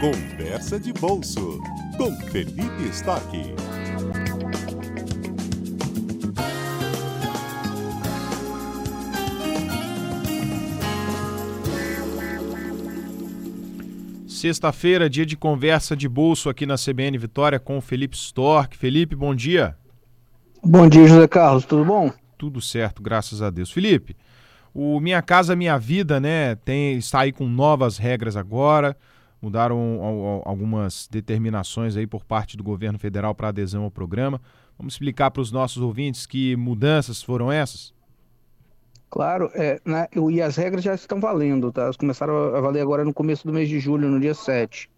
Conversa de Bolso com Felipe Stock. Sexta-feira, dia de conversa de bolso aqui na CBN Vitória com o Felipe Stork. Felipe, bom dia. Bom dia, José Carlos, tudo bom? Tudo certo, graças a Deus. Felipe, o Minha Casa Minha Vida, né, tem, está aí com novas regras agora, mudaram algumas determinações aí por parte do governo federal para adesão ao programa. Vamos explicar para os nossos ouvintes que mudanças foram essas? Claro, é, né, e as regras já estão valendo, tá? Elas começaram a valer agora no começo do mês de julho, no dia 7.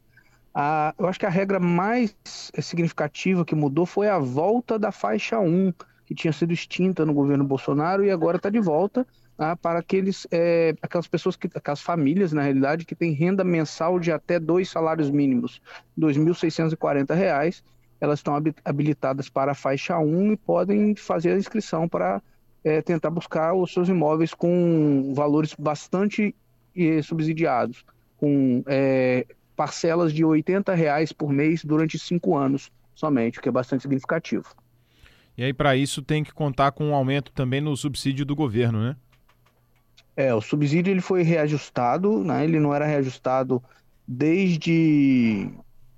Ah, eu acho que a regra mais significativa que mudou foi a volta da faixa 1, que tinha sido extinta no governo Bolsonaro e agora está de volta ah, para aqueles, é, aquelas pessoas, que, aquelas famílias, na realidade, que têm renda mensal de até dois salários mínimos, R$ 2.640, elas estão habilitadas para a faixa 1 e podem fazer a inscrição para é, tentar buscar os seus imóveis com valores bastante é, subsidiados, com é, parcelas de R$ reais por mês durante cinco anos somente, o que é bastante significativo. E aí, para isso, tem que contar com um aumento também no subsídio do governo, né? É, o subsídio ele foi reajustado, né? ele não era reajustado desde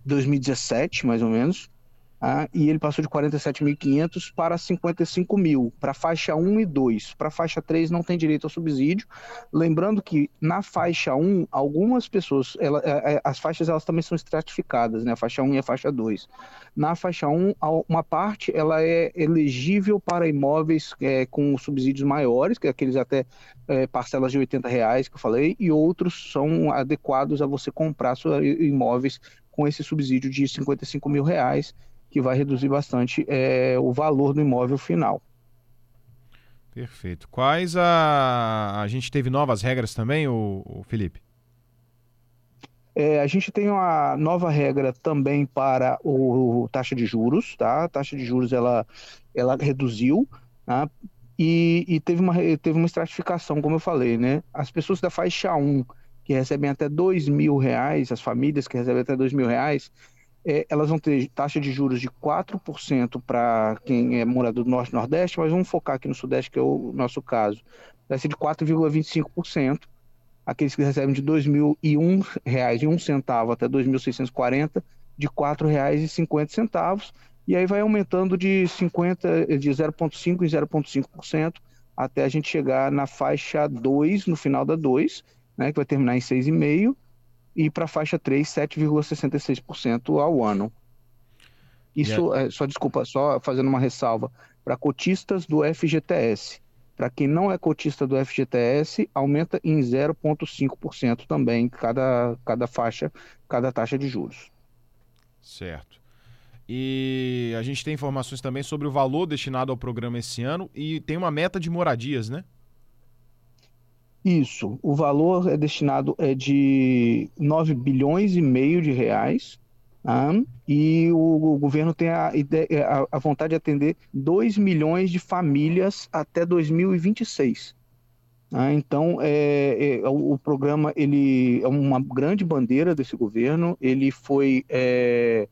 2017, mais ou menos, ah, e ele passou de 47.500 para 55 mil, para faixa 1 e 2. Para faixa 3 não tem direito ao subsídio. Lembrando que na faixa 1, algumas pessoas, ela, é, é, as faixas elas também são estratificadas, né? a faixa 1 e a faixa 2. Na faixa 1, uma parte ela é elegível para imóveis é, com subsídios maiores, que é aqueles até é, parcelas de 80 reais que eu falei, e outros são adequados a você comprar seus imóveis com esse subsídio de 55 mil reais que vai reduzir bastante é, o valor do imóvel final. Perfeito. Quais a. A gente teve novas regras também, o, o Felipe? É, a gente tem uma nova regra também para o, taxa de juros, tá? A taxa de juros ela, ela reduziu, tá? E, e, teve, uma, teve uma estratificação, como eu falei, né? As pessoas da faixa 1, que recebem até dois mil reais, as famílias que recebem até dois mil reais, é, elas vão ter taxa de juros de 4% para quem é morador do Norte e Nordeste, mas vamos focar aqui no Sudeste, que é o nosso caso. Vai ser de 4,25%. Aqueles que recebem de R$ 2.001,01 até R$ 2.640, de R$ 4,50. E aí vai aumentando de 50, de 0,5% em 0,5% até a gente chegar na faixa 2, no final da 2, né, que vai terminar em 6,5%, e para a faixa 3, 7,66% ao ano. Isso, yeah. é, só desculpa, só fazendo uma ressalva, para cotistas do FGTS. Para quem não é cotista do FGTS, aumenta em 0,5% também cada, cada faixa, cada taxa de juros. Certo. E a gente tem informações também sobre o valor destinado ao programa esse ano e tem uma meta de moradias, né? Isso, o valor é destinado é de 9 bilhões e meio de reais, tá? e o, o, governo tem a, ideia, a, a, vontade de atender 2 milhões de famílias até 2026. Tá? Então, é, é, o, o, programa ele é uma grande bandeira desse governo, ele foi é,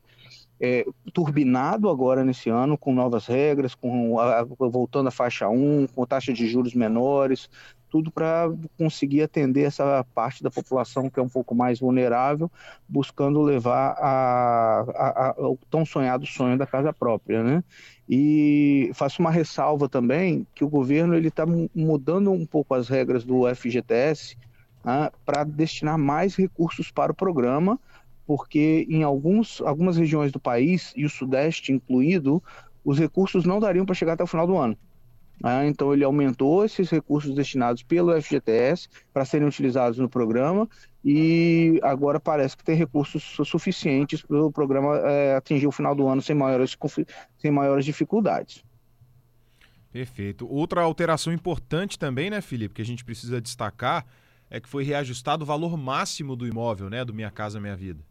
é, turbinado agora nesse ano com novas regras, com a, voltando à faixa 1, com taxa de juros menores, tudo para conseguir atender essa parte da população que é um pouco mais vulnerável, buscando levar a, a, a, o tão sonhado sonho da casa própria, né? E faço uma ressalva também que o governo ele está mudando um pouco as regras do FGTS né, para destinar mais recursos para o programa, porque em alguns, algumas regiões do país, e o Sudeste incluído, os recursos não dariam para chegar até o final do ano. Ah, então ele aumentou esses recursos destinados pelo FGTS para serem utilizados no programa e agora parece que tem recursos suficientes para o programa é, atingir o final do ano sem maiores, sem maiores dificuldades. Perfeito. Outra alteração importante também, né, Felipe, que a gente precisa destacar é que foi reajustado o valor máximo do imóvel, né, do Minha Casa Minha Vida.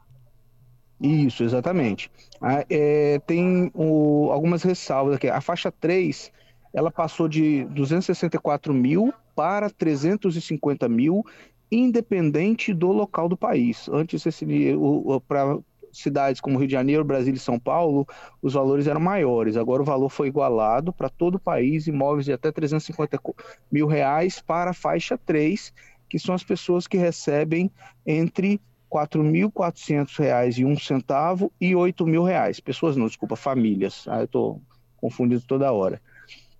Isso, exatamente. Ah, é, tem o, algumas ressalvas aqui. A faixa 3 ela passou de 264 mil para 350 mil independente do local do país. Antes, para cidades como Rio de Janeiro, Brasília e São Paulo, os valores eram maiores. Agora o valor foi igualado para todo o país, imóveis de até 350 mil reais para a faixa 3, que são as pessoas que recebem entre R$ 4.400 e R$ mil reais. Pessoas não, desculpa, famílias. Ah, eu estou confundido toda hora.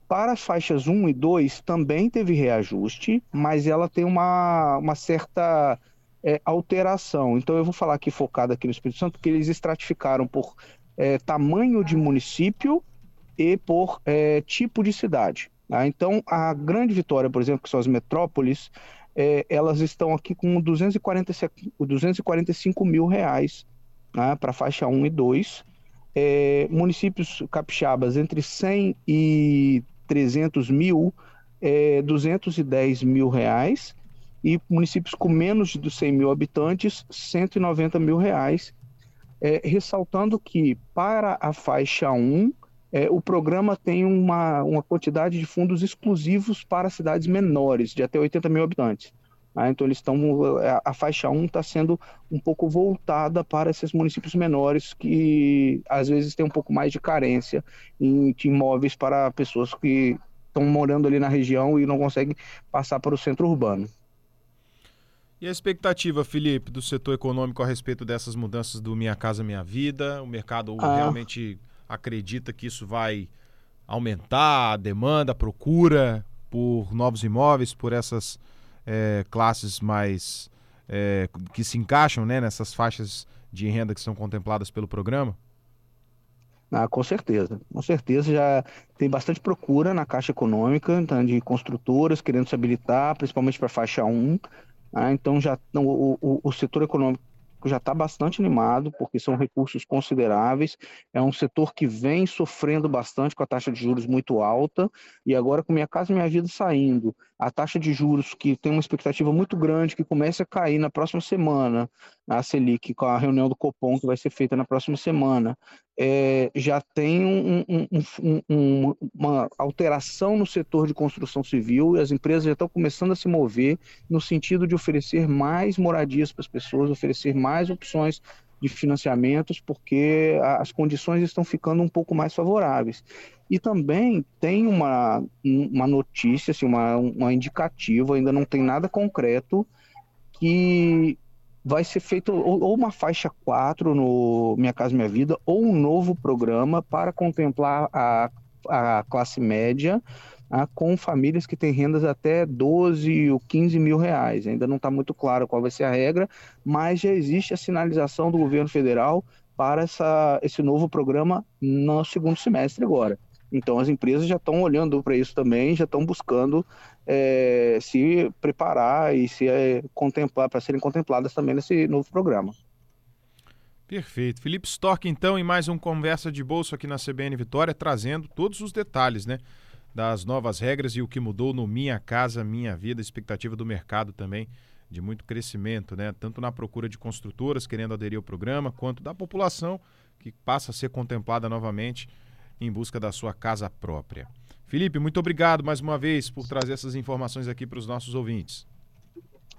Para as faixas 1 e 2 também teve reajuste, mas ela tem uma, uma certa é, alteração. Então eu vou falar aqui focado aqui no Espírito Santo, que eles estratificaram por é, tamanho de município e por é, tipo de cidade. Tá? Então a grande vitória, por exemplo, que são as metrópoles, é, elas estão aqui com 245, 245 mil reais né, para faixa 1 e 2. É, municípios capixabas entre 100 e 300 mil, é, 210 mil reais e municípios com menos de 100 mil habitantes, 190 mil reais. É, ressaltando que para a faixa 1, é, o programa tem uma, uma quantidade de fundos exclusivos para cidades menores, de até 80 mil habitantes. Né? Então, eles estão. A, a faixa 1 está sendo um pouco voltada para esses municípios menores que às vezes têm um pouco mais de carência em, de imóveis para pessoas que estão morando ali na região e não conseguem passar para o centro urbano. E a expectativa, Felipe, do setor econômico a respeito dessas mudanças do Minha Casa Minha Vida? O mercado ah. realmente acredita que isso vai aumentar a demanda, a procura por novos imóveis, por essas é, classes mais é, que se encaixam né, nessas faixas de renda que são contempladas pelo programa? Ah, com certeza, com certeza já tem bastante procura na Caixa Econômica, então, de construtoras querendo se habilitar, principalmente para a faixa 1, ah, então já o, o, o setor econômico já está bastante animado, porque são recursos consideráveis. É um setor que vem sofrendo bastante com a taxa de juros muito alta, e agora com Minha Casa Minha Vida saindo, a taxa de juros que tem uma expectativa muito grande, que começa a cair na próxima semana, a Selic, com a reunião do Copom que vai ser feita na próxima semana, é, já tem um, um, um, uma alteração no setor de construção civil e as empresas já estão começando a se mover no sentido de oferecer mais moradias para as pessoas, oferecer mais opções de financiamentos, porque as condições estão ficando um pouco mais favoráveis. E também tem uma, uma notícia, assim, uma, uma indicativa, ainda não tem nada concreto, que vai ser feito ou, uma faixa 4 no Minha Casa Minha Vida, ou um novo programa para contemplar a, a classe média ah, com famílias que têm rendas até 12 ou 15 mil reais. Ainda não está muito claro qual vai ser a regra, mas já existe a sinalização do governo federal para essa, esse novo programa no segundo semestre agora. Então as empresas já estão olhando para isso também, já estão buscando é, se preparar e se é, contemplar para serem contempladas também nesse novo programa. Perfeito. Felipe Stork, então, em mais um Conversa de Bolso aqui na CBN Vitória, trazendo todos os detalhes, né? Das novas regras e o que mudou no Minha Casa Minha Vida, expectativa do mercado também de muito crescimento, né? Tanto na procura de construtoras querendo aderir ao programa, quanto da população que passa a ser contemplada novamente em busca da sua casa própria. Felipe, muito obrigado mais uma vez por trazer essas informações aqui para os nossos ouvintes.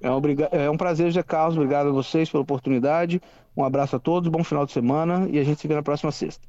É um, é um prazer, José Carlos. Obrigado a vocês pela oportunidade. Um abraço a todos, bom final de semana e a gente se vê na próxima sexta.